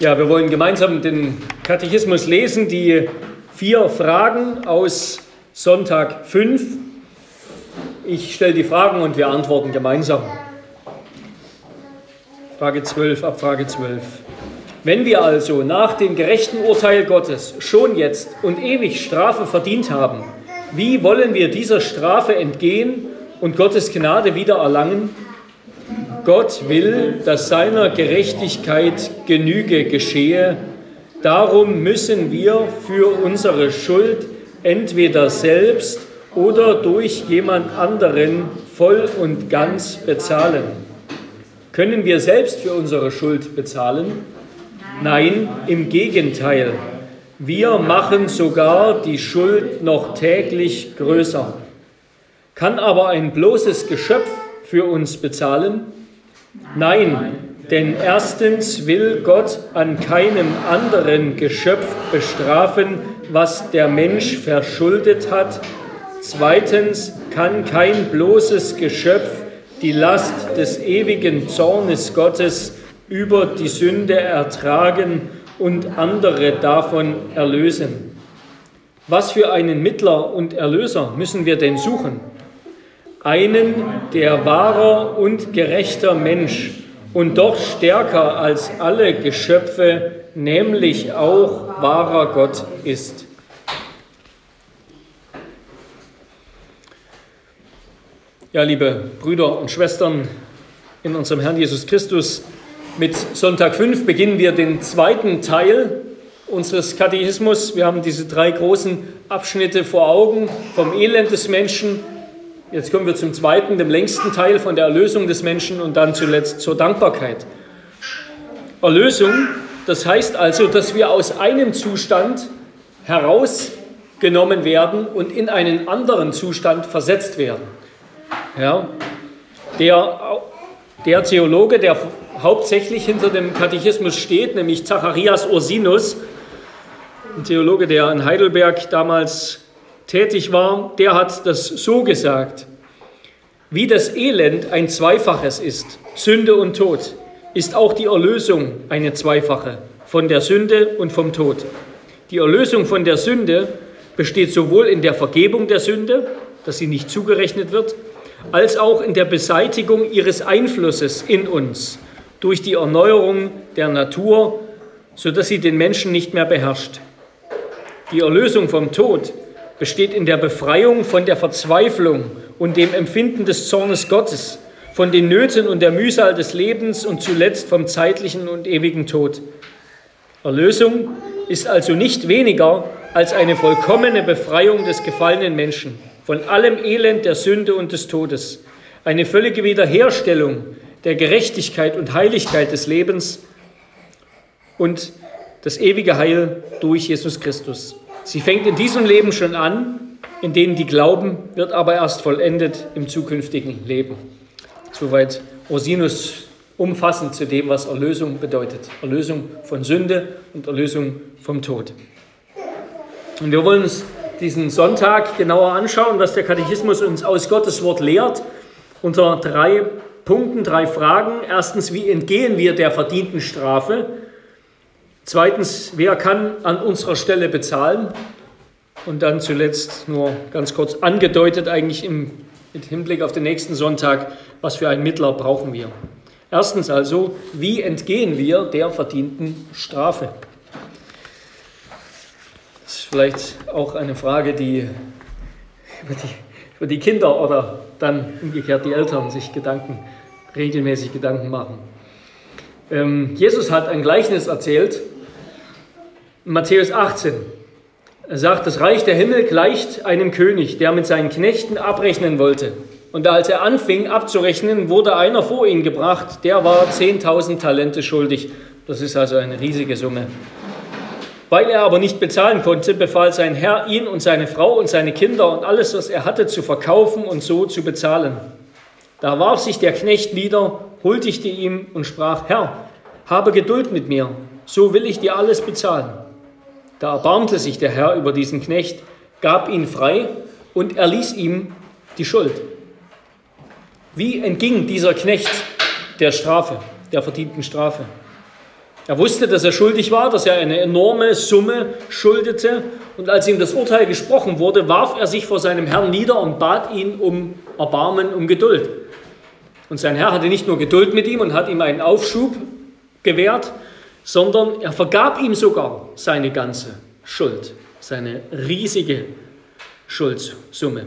Ja, wir wollen gemeinsam den Katechismus lesen, die vier Fragen aus Sonntag 5. Ich stelle die Fragen und wir antworten gemeinsam. Frage 12 ab Frage 12. Wenn wir also nach dem gerechten Urteil Gottes schon jetzt und ewig Strafe verdient haben, wie wollen wir dieser Strafe entgehen und Gottes Gnade wieder erlangen? Gott will, dass seiner Gerechtigkeit Genüge geschehe. Darum müssen wir für unsere Schuld entweder selbst oder durch jemand anderen voll und ganz bezahlen. Können wir selbst für unsere Schuld bezahlen? Nein, im Gegenteil. Wir machen sogar die Schuld noch täglich größer. Kann aber ein bloßes Geschöpf für uns bezahlen? Nein, denn erstens will Gott an keinem anderen Geschöpf bestrafen, was der Mensch verschuldet hat. Zweitens kann kein bloßes Geschöpf die Last des ewigen Zornes Gottes über die Sünde ertragen und andere davon erlösen. Was für einen Mittler und Erlöser müssen wir denn suchen? Einen, der wahrer und gerechter Mensch und doch stärker als alle Geschöpfe, nämlich auch wahrer Gott ist. Ja, liebe Brüder und Schwestern in unserem Herrn Jesus Christus, mit Sonntag 5 beginnen wir den zweiten Teil unseres Katechismus. Wir haben diese drei großen Abschnitte vor Augen vom Elend des Menschen, Jetzt kommen wir zum zweiten, dem längsten Teil von der Erlösung des Menschen und dann zuletzt zur Dankbarkeit. Erlösung, das heißt also, dass wir aus einem Zustand herausgenommen werden und in einen anderen Zustand versetzt werden. Ja, der, der Theologe, der hauptsächlich hinter dem Katechismus steht, nämlich Zacharias Ursinus, ein Theologe, der in Heidelberg damals tätig war, der hat das so gesagt. Wie das Elend ein zweifaches ist, Sünde und Tod, ist auch die Erlösung eine zweifache, von der Sünde und vom Tod. Die Erlösung von der Sünde besteht sowohl in der Vergebung der Sünde, dass sie nicht zugerechnet wird, als auch in der Beseitigung ihres Einflusses in uns durch die Erneuerung der Natur, sodass sie den Menschen nicht mehr beherrscht. Die Erlösung vom Tod besteht in der Befreiung von der Verzweiflung und dem Empfinden des Zornes Gottes, von den Nöten und der Mühsal des Lebens und zuletzt vom zeitlichen und ewigen Tod. Erlösung ist also nicht weniger als eine vollkommene Befreiung des gefallenen Menschen von allem Elend der Sünde und des Todes, eine völlige Wiederherstellung der Gerechtigkeit und Heiligkeit des Lebens und das ewige Heil durch Jesus Christus. Sie fängt in diesem Leben schon an, in dem die glauben, wird aber erst vollendet im zukünftigen Leben. Soweit Rosinus umfassend zu dem, was Erlösung bedeutet. Erlösung von Sünde und Erlösung vom Tod. Und wir wollen uns diesen Sonntag genauer anschauen, was der Katechismus uns aus Gottes Wort lehrt, unter drei Punkten, drei Fragen. Erstens, wie entgehen wir der verdienten Strafe? Zweitens, wer kann an unserer Stelle bezahlen? Und dann zuletzt nur ganz kurz angedeutet eigentlich im, mit Hinblick auf den nächsten Sonntag, was für einen Mittler brauchen wir. Erstens also, wie entgehen wir der verdienten Strafe? Das ist vielleicht auch eine Frage, die über die, über die Kinder oder dann umgekehrt die Eltern sich Gedanken, regelmäßig Gedanken machen. Ähm, Jesus hat ein Gleichnis erzählt, Matthäus 18. Er sagt, das Reich der Himmel gleicht einem König, der mit seinen Knechten abrechnen wollte. Und als er anfing abzurechnen, wurde einer vor ihn gebracht, der war 10.000 Talente schuldig. Das ist also eine riesige Summe. Weil er aber nicht bezahlen konnte, befahl sein Herr, ihn und seine Frau und seine Kinder und alles, was er hatte, zu verkaufen und so zu bezahlen. Da warf sich der Knecht nieder, huldigte ihm und sprach, Herr, habe Geduld mit mir, so will ich dir alles bezahlen. Da erbarmte sich der Herr über diesen Knecht, gab ihn frei und erließ ihm die Schuld. Wie entging dieser Knecht der Strafe, der verdienten Strafe? Er wusste, dass er schuldig war, dass er eine enorme Summe schuldete. Und als ihm das Urteil gesprochen wurde, warf er sich vor seinem Herrn nieder und bat ihn um Erbarmen, um Geduld. Und sein Herr hatte nicht nur Geduld mit ihm und hat ihm einen Aufschub gewährt, sondern er vergab ihm sogar seine ganze Schuld, seine riesige Schuldsumme.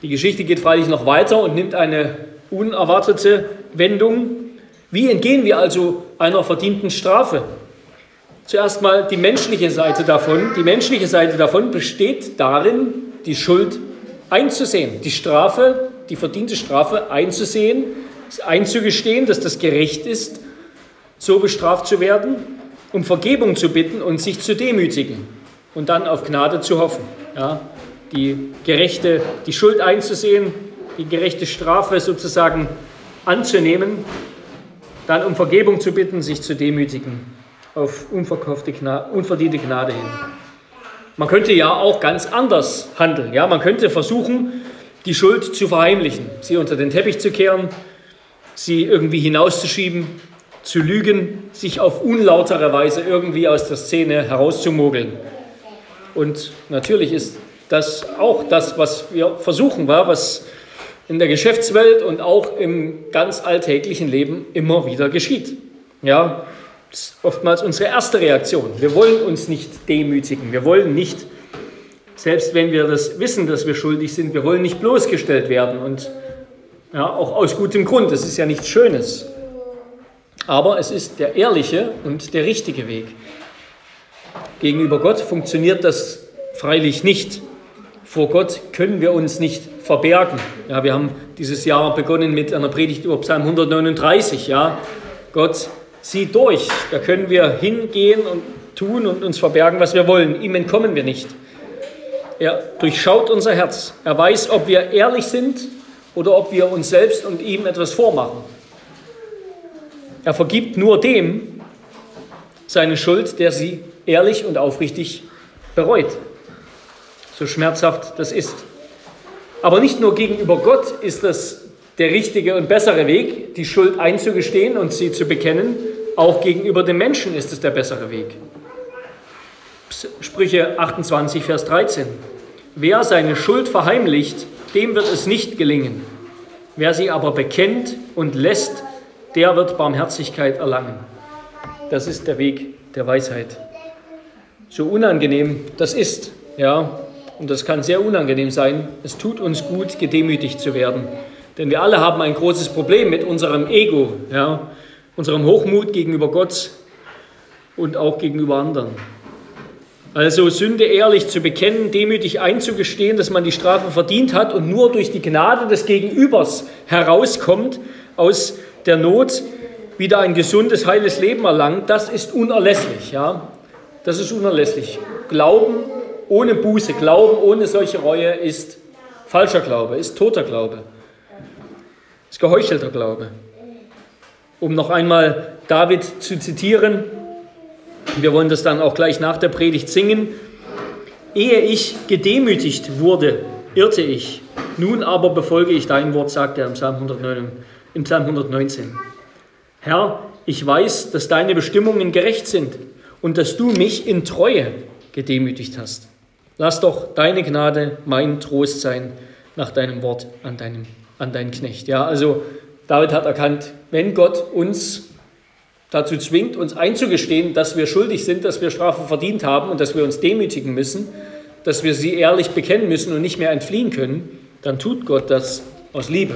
Die Geschichte geht freilich noch weiter und nimmt eine unerwartete Wendung. Wie entgehen wir also einer verdienten Strafe? Zuerst mal die menschliche Seite davon. Die menschliche Seite davon besteht darin, die Schuld einzusehen, die Strafe, die verdiente Strafe einzusehen, einzugestehen, dass das gerecht ist, so bestraft zu werden, um Vergebung zu bitten und sich zu demütigen und dann auf Gnade zu hoffen. Ja, die gerechte, die Schuld einzusehen, die gerechte Strafe sozusagen anzunehmen dann um Vergebung zu bitten, sich zu demütigen auf unverkaufte Gnade, unverdiente Gnade hin. Man könnte ja auch ganz anders handeln. Ja? Man könnte versuchen, die Schuld zu verheimlichen, sie unter den Teppich zu kehren, sie irgendwie hinauszuschieben, zu lügen, sich auf unlautere Weise irgendwie aus der Szene herauszumogeln. Und natürlich ist das auch das, was wir versuchen, was in der Geschäftswelt und auch im ganz alltäglichen Leben immer wieder geschieht. Ja, das ist oftmals unsere erste Reaktion. Wir wollen uns nicht demütigen. Wir wollen nicht, selbst wenn wir das wissen, dass wir schuldig sind, wir wollen nicht bloßgestellt werden und ja, auch aus gutem Grund. Das ist ja nichts Schönes. Aber es ist der ehrliche und der richtige Weg. Gegenüber Gott funktioniert das freilich nicht. Vor Gott können wir uns nicht verbergen. Ja, wir haben dieses Jahr begonnen mit einer Predigt über Psalm 139. Ja, Gott sieht durch. Da können wir hingehen und tun und uns verbergen, was wir wollen. Ihm entkommen wir nicht. Er durchschaut unser Herz. Er weiß, ob wir ehrlich sind oder ob wir uns selbst und ihm etwas vormachen. Er vergibt nur dem seine Schuld, der sie ehrlich und aufrichtig bereut so schmerzhaft das ist. Aber nicht nur gegenüber Gott ist das der richtige und bessere Weg, die Schuld einzugestehen und sie zu bekennen, auch gegenüber den Menschen ist es der bessere Weg. Sprüche 28, Vers 13. Wer seine Schuld verheimlicht, dem wird es nicht gelingen. Wer sie aber bekennt und lässt, der wird Barmherzigkeit erlangen. Das ist der Weg der Weisheit. So unangenehm das ist, ja, und das kann sehr unangenehm sein, es tut uns gut, gedemütigt zu werden. Denn wir alle haben ein großes Problem mit unserem Ego, ja, unserem Hochmut gegenüber Gott und auch gegenüber anderen. Also Sünde ehrlich zu bekennen, demütig einzugestehen, dass man die Strafe verdient hat und nur durch die Gnade des Gegenübers herauskommt, aus der Not wieder ein gesundes, heiles Leben erlangt, das ist unerlässlich. Ja? Das ist unerlässlich. Glauben ohne Buße, Glauben ohne solche Reue ist falscher Glaube, ist toter Glaube, ist geheuchelter Glaube. Um noch einmal David zu zitieren, wir wollen das dann auch gleich nach der Predigt singen. Ehe ich gedemütigt wurde, irrte ich. Nun aber befolge ich dein Wort, sagt er im Psalm, 109, im Psalm 119. Herr, ich weiß, dass deine Bestimmungen gerecht sind und dass du mich in Treue gedemütigt hast. Lass doch deine Gnade mein Trost sein nach deinem Wort an, deinem, an deinen Knecht. Ja, also David hat erkannt, wenn Gott uns dazu zwingt, uns einzugestehen, dass wir schuldig sind, dass wir Strafe verdient haben und dass wir uns demütigen müssen, dass wir sie ehrlich bekennen müssen und nicht mehr entfliehen können, dann tut Gott das aus Liebe,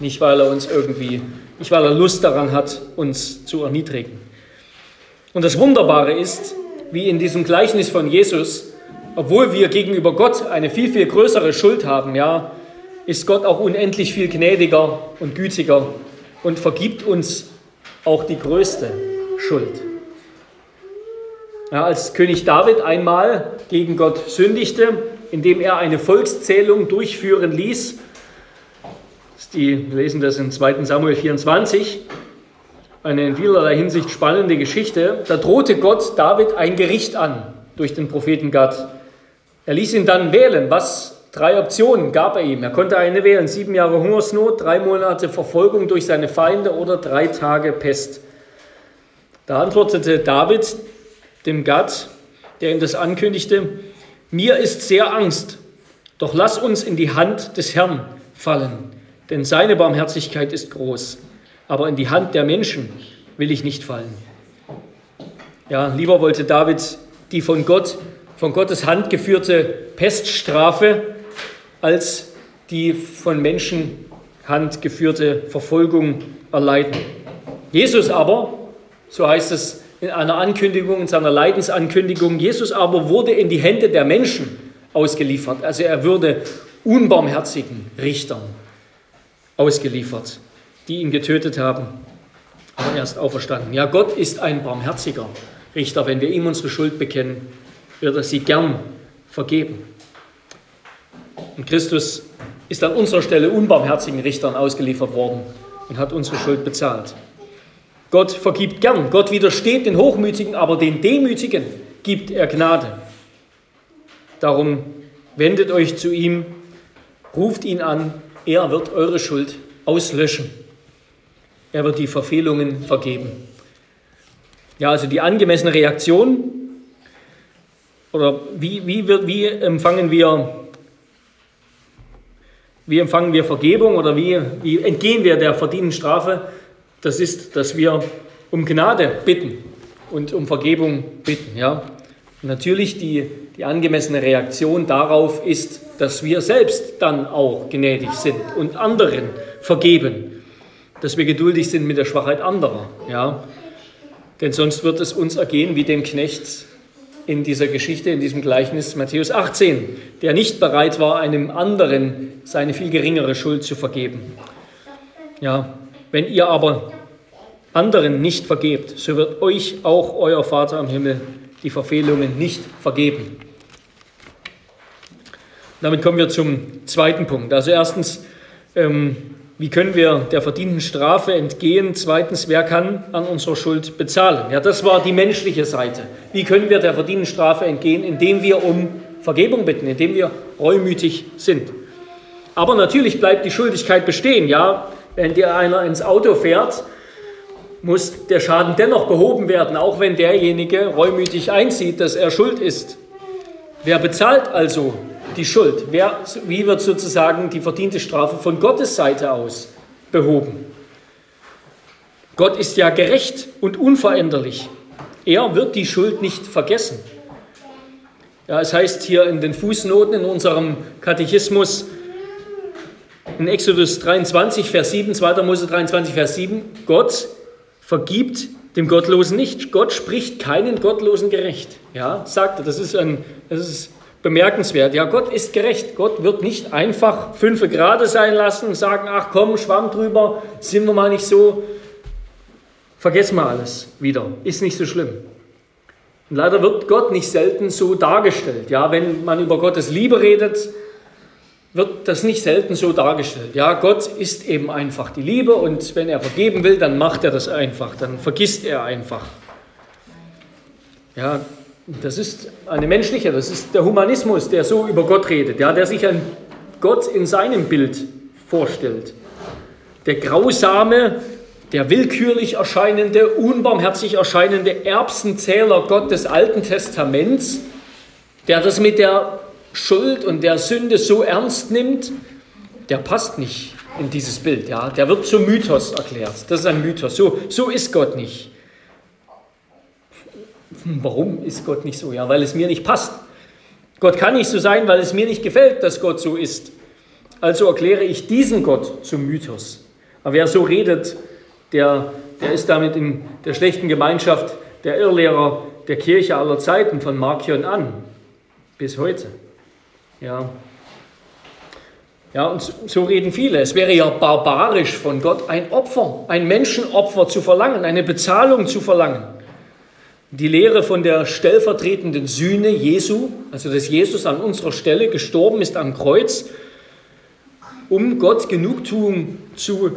nicht weil er uns irgendwie, nicht weil er Lust daran hat, uns zu erniedrigen. Und das Wunderbare ist, wie in diesem Gleichnis von Jesus, obwohl wir gegenüber Gott eine viel, viel größere Schuld haben, ja, ist Gott auch unendlich viel gnädiger und gütiger und vergibt uns auch die größte Schuld. Ja, als König David einmal gegen Gott sündigte, indem er eine Volkszählung durchführen ließ, die, lesen das in 2 Samuel 24, eine in vielerlei Hinsicht spannende Geschichte, da drohte Gott David ein Gericht an durch den Propheten Gad. Er ließ ihn dann wählen. Was? Drei Optionen gab er ihm. Er konnte eine wählen. Sieben Jahre Hungersnot, drei Monate Verfolgung durch seine Feinde oder drei Tage Pest. Da antwortete David dem Gad, der ihm das ankündigte, mir ist sehr Angst, doch lass uns in die Hand des Herrn fallen, denn seine Barmherzigkeit ist groß, aber in die Hand der Menschen will ich nicht fallen. Ja, lieber wollte David die von Gott, von Gottes Hand geführte Peststrafe als die von Menschenhand geführte Verfolgung erleiden. Jesus aber, so heißt es in einer Ankündigung, in seiner Leidensankündigung, Jesus aber wurde in die Hände der Menschen ausgeliefert. Also er würde unbarmherzigen Richtern ausgeliefert, die ihn getötet haben, aber erst auferstanden. Ja, Gott ist ein barmherziger Richter. Wenn wir ihm unsere Schuld bekennen, wird er sie gern vergeben. Und Christus ist an unserer Stelle unbarmherzigen Richtern ausgeliefert worden und hat unsere Schuld bezahlt. Gott vergibt gern. Gott widersteht den Hochmütigen, aber den Demütigen gibt er Gnade. Darum wendet euch zu ihm, ruft ihn an, er wird eure Schuld auslöschen. Er wird die Verfehlungen vergeben. Ja, also die angemessene Reaktion oder wie, wie, wie empfangen wir wie empfangen wir Vergebung oder wie, wie entgehen wir der verdienten Strafe? Das ist, dass wir um Gnade bitten und um Vergebung bitten. Ja? Natürlich die, die angemessene Reaktion darauf ist, dass wir selbst dann auch gnädig sind und anderen vergeben, dass wir geduldig sind mit der Schwachheit anderer. Ja? Denn sonst wird es uns ergehen wie dem Knecht in dieser Geschichte, in diesem Gleichnis Matthäus 18, der nicht bereit war, einem anderen seine viel geringere Schuld zu vergeben. Ja, wenn ihr aber anderen nicht vergebt, so wird euch auch euer Vater im Himmel die Verfehlungen nicht vergeben. Damit kommen wir zum zweiten Punkt. Also erstens, ähm, wie können wir der verdienten Strafe entgehen? Zweitens, wer kann an unserer Schuld bezahlen? Ja, das war die menschliche Seite. Wie können wir der verdienten Strafe entgehen? Indem wir um Vergebung bitten, indem wir reumütig sind. Aber natürlich bleibt die Schuldigkeit bestehen. Ja, wenn dir einer ins Auto fährt, muss der Schaden dennoch behoben werden, auch wenn derjenige reumütig einsieht, dass er schuld ist. Wer bezahlt also die Schuld? Wer, wie wird sozusagen die verdiente Strafe von Gottes Seite aus behoben? Gott ist ja gerecht und unveränderlich. Er wird die Schuld nicht vergessen. Ja, es heißt hier in den Fußnoten in unserem Katechismus, in Exodus 23, Vers 7, 2. Mose 23, Vers 7, Gott vergibt dem Gottlosen nicht. Gott spricht keinen Gottlosen gerecht. Ja, sagt er, das ist, ein, das ist bemerkenswert. Ja, Gott ist gerecht. Gott wird nicht einfach fünf Grade sein lassen und sagen, ach komm, Schwamm drüber, sind wir mal nicht so. Vergessen wir alles wieder. Ist nicht so schlimm. Und leider wird Gott nicht selten so dargestellt. Ja, wenn man über Gottes Liebe redet, wird das nicht selten so dargestellt. Ja, Gott ist eben einfach die Liebe und wenn er vergeben will, dann macht er das einfach, dann vergisst er einfach. Ja, das ist eine menschliche, das ist der Humanismus, der so über Gott redet, ja, der sich an Gott in seinem Bild vorstellt. Der grausame, der willkürlich erscheinende, unbarmherzig erscheinende Erbsenzähler Gott des Alten Testaments, der das mit der Schuld und der Sünde so ernst nimmt, der passt nicht in dieses Bild. Ja? Der wird zum Mythos erklärt. Das ist ein Mythos. So, so ist Gott nicht. Warum ist Gott nicht so? Ja, weil es mir nicht passt. Gott kann nicht so sein, weil es mir nicht gefällt, dass Gott so ist. Also erkläre ich diesen Gott zum Mythos. Aber wer so redet, der, der ist damit in der schlechten Gemeinschaft der Irrlehrer der Kirche aller Zeiten von Markion an bis heute. Ja. Ja, und so reden viele. Es wäre ja barbarisch von Gott, ein Opfer, ein Menschenopfer zu verlangen, eine Bezahlung zu verlangen. Die Lehre von der stellvertretenden Sühne Jesu, also dass Jesus an unserer Stelle gestorben ist am Kreuz, um Gott Genugtuung zu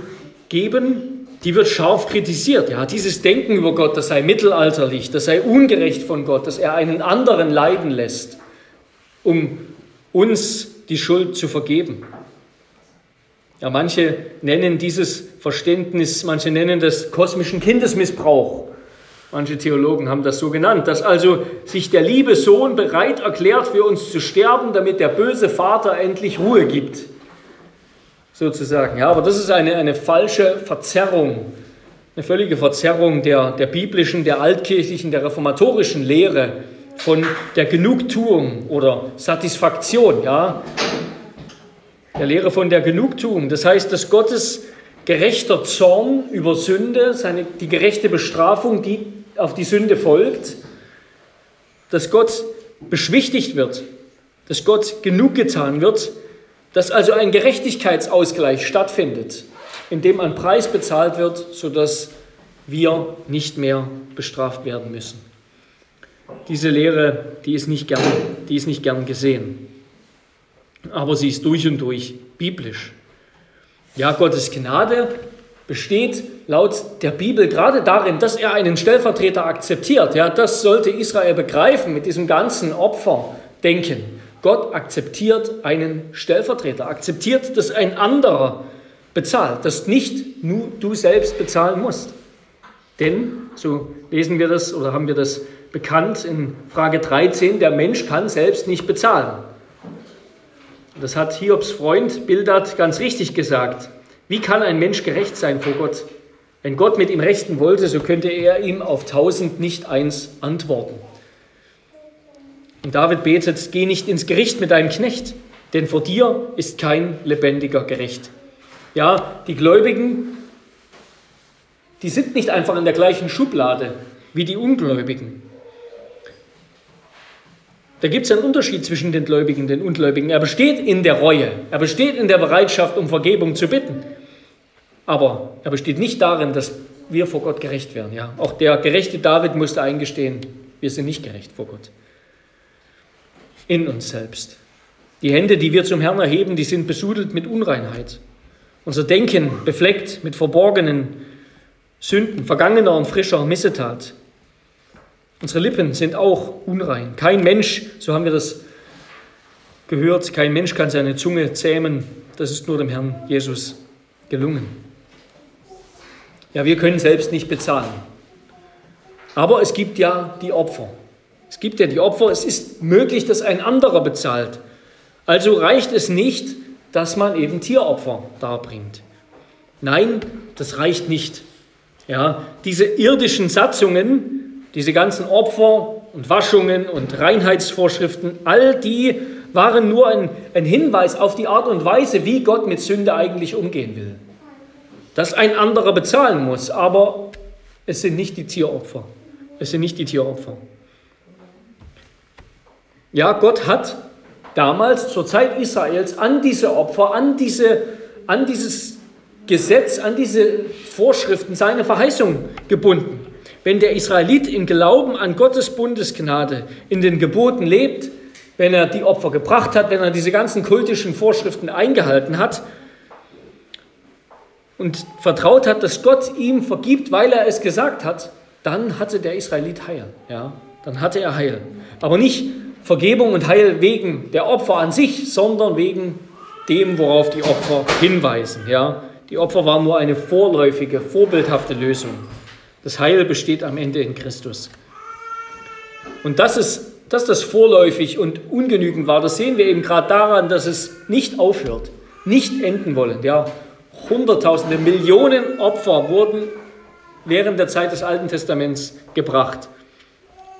geben, die wird scharf kritisiert. Ja, dieses Denken über Gott, das sei mittelalterlich, das sei ungerecht von Gott, dass er einen anderen leiden lässt, um uns die Schuld zu vergeben. Ja, manche nennen dieses Verständnis, manche nennen das kosmischen Kindesmissbrauch. Manche Theologen haben das so genannt, dass also sich der liebe Sohn bereit erklärt, für uns zu sterben, damit der böse Vater endlich Ruhe gibt. Sozusagen. Ja, aber das ist eine, eine falsche Verzerrung, eine völlige Verzerrung der, der biblischen, der altkirchlichen, der reformatorischen Lehre von der Genugtuung oder Satisfaktion. Ja, der Lehre von der Genugtuung. Das heißt, dass Gottes gerechter Zorn über Sünde, seine, die gerechte Bestrafung, die auf die Sünde folgt, dass Gott beschwichtigt wird, dass Gott genug getan wird, dass also ein Gerechtigkeitsausgleich stattfindet, in dem ein Preis bezahlt wird, sodass wir nicht mehr bestraft werden müssen. Diese Lehre, die ist nicht gern, die ist nicht gern gesehen aber sie ist durch und durch biblisch. Ja, Gottes Gnade besteht laut der Bibel gerade darin, dass er einen Stellvertreter akzeptiert. Ja, das sollte Israel begreifen mit diesem ganzen Opferdenken. Gott akzeptiert einen Stellvertreter, akzeptiert, dass ein anderer bezahlt, dass nicht nur du selbst bezahlen musst. Denn, so lesen wir das oder haben wir das bekannt in Frage 13, der Mensch kann selbst nicht bezahlen. Das hat Hiobs Freund Bildad ganz richtig gesagt. Wie kann ein Mensch gerecht sein vor Gott? Wenn Gott mit ihm rechten wollte, so könnte er ihm auf tausend nicht eins antworten. Und David betet, geh nicht ins Gericht mit deinem Knecht, denn vor dir ist kein lebendiger gerecht. Ja, die Gläubigen, die sind nicht einfach in der gleichen Schublade wie die Ungläubigen. Da gibt es einen Unterschied zwischen den Gläubigen und den Ungläubigen. Er besteht in der Reue, er besteht in der Bereitschaft, um Vergebung zu bitten. Aber er besteht nicht darin, dass wir vor Gott gerecht werden. Ja? Auch der gerechte David musste eingestehen, wir sind nicht gerecht vor Gott. In uns selbst. Die Hände, die wir zum Herrn erheben, die sind besudelt mit Unreinheit. Unser Denken befleckt mit verborgenen Sünden, vergangener und frischer Missetat. Unsere Lippen sind auch unrein. Kein Mensch, so haben wir das gehört, kein Mensch kann seine Zunge zähmen. Das ist nur dem Herrn Jesus gelungen. Ja, wir können selbst nicht bezahlen. Aber es gibt ja die Opfer. Es gibt ja die Opfer. Es ist möglich, dass ein anderer bezahlt. Also reicht es nicht, dass man eben Tieropfer darbringt. Nein, das reicht nicht. Ja, diese irdischen Satzungen, diese ganzen Opfer und Waschungen und Reinheitsvorschriften, all die waren nur ein, ein Hinweis auf die Art und Weise, wie Gott mit Sünde eigentlich umgehen will. Dass ein anderer bezahlen muss, aber es sind nicht die Tieropfer. Es sind nicht die Tieropfer. Ja, Gott hat damals zur Zeit Israels an diese Opfer, an, diese, an dieses Gesetz, an diese Vorschriften seine Verheißung gebunden. Wenn der Israelit im Glauben an Gottes Bundesgnade in den Geboten lebt, wenn er die Opfer gebracht hat, wenn er diese ganzen kultischen Vorschriften eingehalten hat und vertraut hat, dass Gott ihm vergibt, weil er es gesagt hat, dann hatte der Israelit Heil. Ja, dann hatte er Heil. Aber nicht Vergebung und Heil wegen der Opfer an sich, sondern wegen dem, worauf die Opfer hinweisen. Ja, die Opfer waren nur eine vorläufige, vorbildhafte Lösung. Das Heil besteht am Ende in Christus. Und dass, es, dass das vorläufig und ungenügend war, das sehen wir eben gerade daran, dass es nicht aufhört, nicht enden wollen. Ja, Hunderttausende, Millionen Opfer wurden während der Zeit des Alten Testaments gebracht.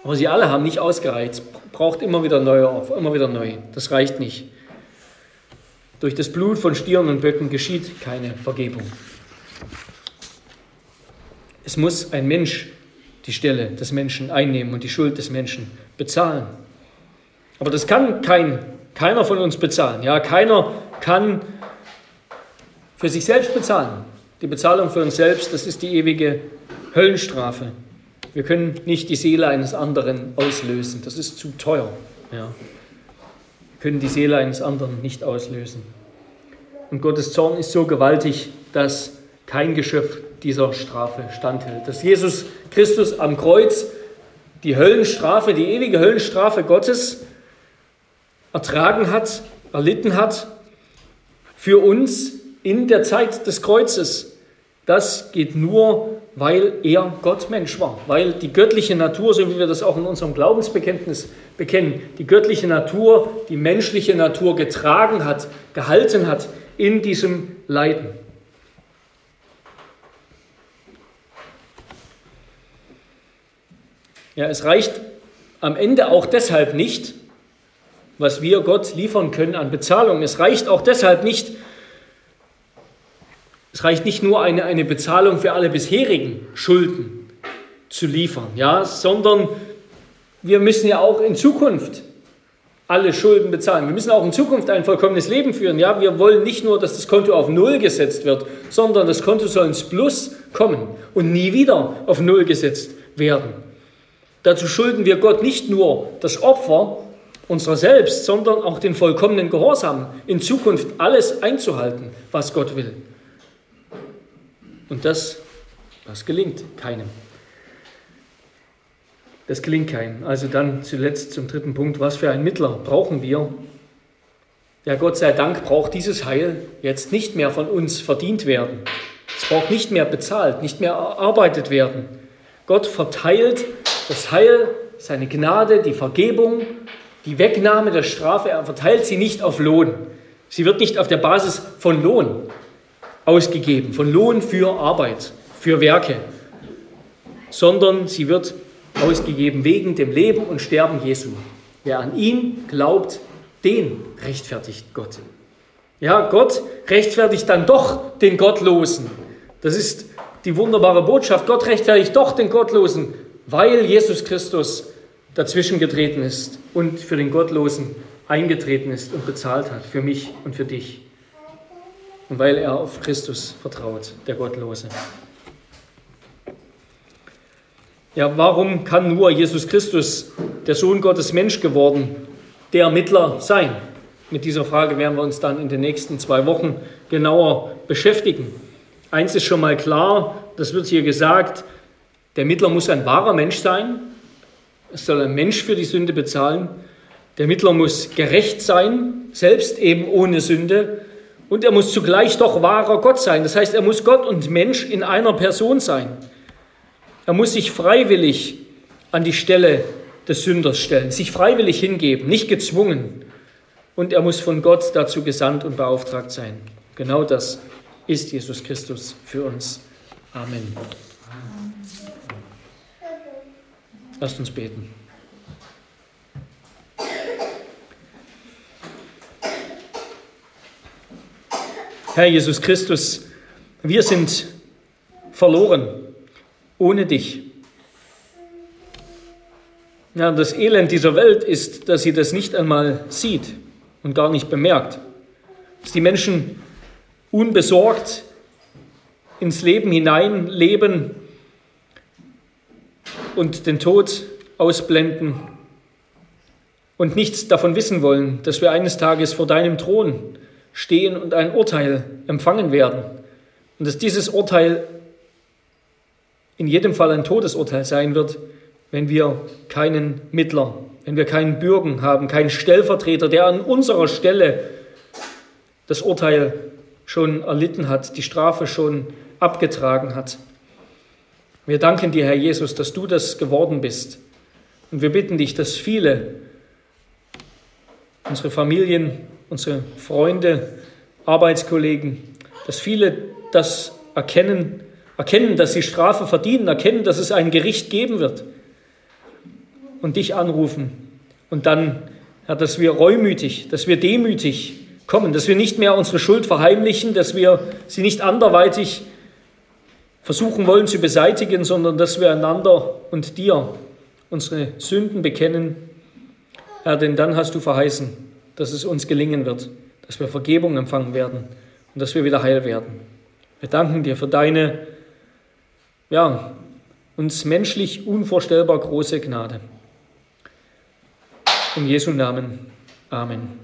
Aber sie alle haben nicht ausgereizt. Braucht immer wieder neue Opfer, immer wieder neu. Das reicht nicht. Durch das Blut von Stieren und Böcken geschieht keine Vergebung. Es muss ein Mensch die Stelle des Menschen einnehmen und die Schuld des Menschen bezahlen. Aber das kann kein, keiner von uns bezahlen. Ja, keiner kann für sich selbst bezahlen. Die Bezahlung für uns selbst, das ist die ewige Höllenstrafe. Wir können nicht die Seele eines anderen auslösen. Das ist zu teuer. Ja. Wir können die Seele eines anderen nicht auslösen. Und Gottes Zorn ist so gewaltig, dass kein Geschöpf dieser Strafe standhält. Dass Jesus Christus am Kreuz die Höllenstrafe, die ewige Höllenstrafe Gottes ertragen hat, erlitten hat, für uns in der Zeit des Kreuzes. Das geht nur weil er Gott Mensch war, weil die göttliche Natur, so wie wir das auch in unserem Glaubensbekenntnis bekennen, die göttliche Natur die menschliche Natur getragen hat, gehalten hat in diesem Leiden. Ja, es reicht am Ende auch deshalb nicht, was wir Gott liefern können an Bezahlung. Es reicht auch deshalb nicht, es reicht nicht nur eine, eine Bezahlung für alle bisherigen Schulden zu liefern, ja, sondern wir müssen ja auch in Zukunft alle Schulden bezahlen. Wir müssen auch in Zukunft ein vollkommenes Leben führen. Ja, wir wollen nicht nur, dass das Konto auf Null gesetzt wird, sondern das Konto soll ins Plus kommen und nie wieder auf Null gesetzt werden. Dazu schulden wir Gott nicht nur das Opfer unserer selbst, sondern auch den vollkommenen Gehorsam, in Zukunft alles einzuhalten, was Gott will. Und das, das gelingt keinem. Das gelingt keinem. Also dann zuletzt zum dritten Punkt, was für einen Mittler brauchen wir? Ja, Gott sei Dank braucht dieses Heil jetzt nicht mehr von uns verdient werden. Es braucht nicht mehr bezahlt, nicht mehr erarbeitet werden. Gott verteilt das Heil, seine Gnade, die Vergebung, die Wegnahme der Strafe. Er verteilt sie nicht auf Lohn. Sie wird nicht auf der Basis von Lohn ausgegeben, von Lohn für Arbeit, für Werke, sondern sie wird ausgegeben wegen dem Leben und Sterben Jesu. Wer an ihn glaubt, den rechtfertigt Gott. Ja, Gott rechtfertigt dann doch den Gottlosen. Das ist die wunderbare Botschaft. Gott rechtfertigt doch den Gottlosen, weil Jesus Christus dazwischen getreten ist und für den Gottlosen eingetreten ist und bezahlt hat, für mich und für dich und weil er auf Christus vertraut, der Gottlose. Ja, warum kann nur Jesus Christus, der Sohn Gottes Mensch geworden, der Mittler sein? Mit dieser Frage werden wir uns dann in den nächsten zwei Wochen genauer beschäftigen. Eins ist schon mal klar, das wird hier gesagt, der Mittler muss ein wahrer Mensch sein. Es soll ein Mensch für die Sünde bezahlen. Der Mittler muss gerecht sein, selbst eben ohne Sünde. Und er muss zugleich doch wahrer Gott sein. Das heißt, er muss Gott und Mensch in einer Person sein. Er muss sich freiwillig an die Stelle des Sünders stellen, sich freiwillig hingeben, nicht gezwungen. Und er muss von Gott dazu gesandt und beauftragt sein. Genau das ist Jesus Christus für uns. Amen. Lasst uns beten. Herr Jesus Christus, wir sind verloren ohne dich. Ja, das Elend dieser Welt ist, dass sie das nicht einmal sieht und gar nicht bemerkt. Dass die Menschen unbesorgt ins Leben hinein leben und den Tod ausblenden und nichts davon wissen wollen, dass wir eines Tages vor deinem Thron stehen und ein Urteil empfangen werden. Und dass dieses Urteil in jedem Fall ein Todesurteil sein wird, wenn wir keinen Mittler, wenn wir keinen Bürgen haben, keinen Stellvertreter, der an unserer Stelle das Urteil schon erlitten hat, die Strafe schon abgetragen hat. Wir danken dir, Herr Jesus, dass du das geworden bist. Und wir bitten dich, dass viele, unsere Familien, unsere Freunde, Arbeitskollegen, dass viele das erkennen, erkennen, dass sie Strafe verdienen, erkennen, dass es ein Gericht geben wird und dich anrufen. Und dann, Herr, dass wir reumütig, dass wir demütig kommen, dass wir nicht mehr unsere Schuld verheimlichen, dass wir sie nicht anderweitig versuchen wollen zu beseitigen, sondern dass wir einander und dir unsere Sünden bekennen. Herr, denn dann hast du verheißen, dass es uns gelingen wird, dass wir Vergebung empfangen werden und dass wir wieder heil werden. Wir danken dir für deine, ja, uns menschlich unvorstellbar große Gnade. In Jesu Namen. Amen.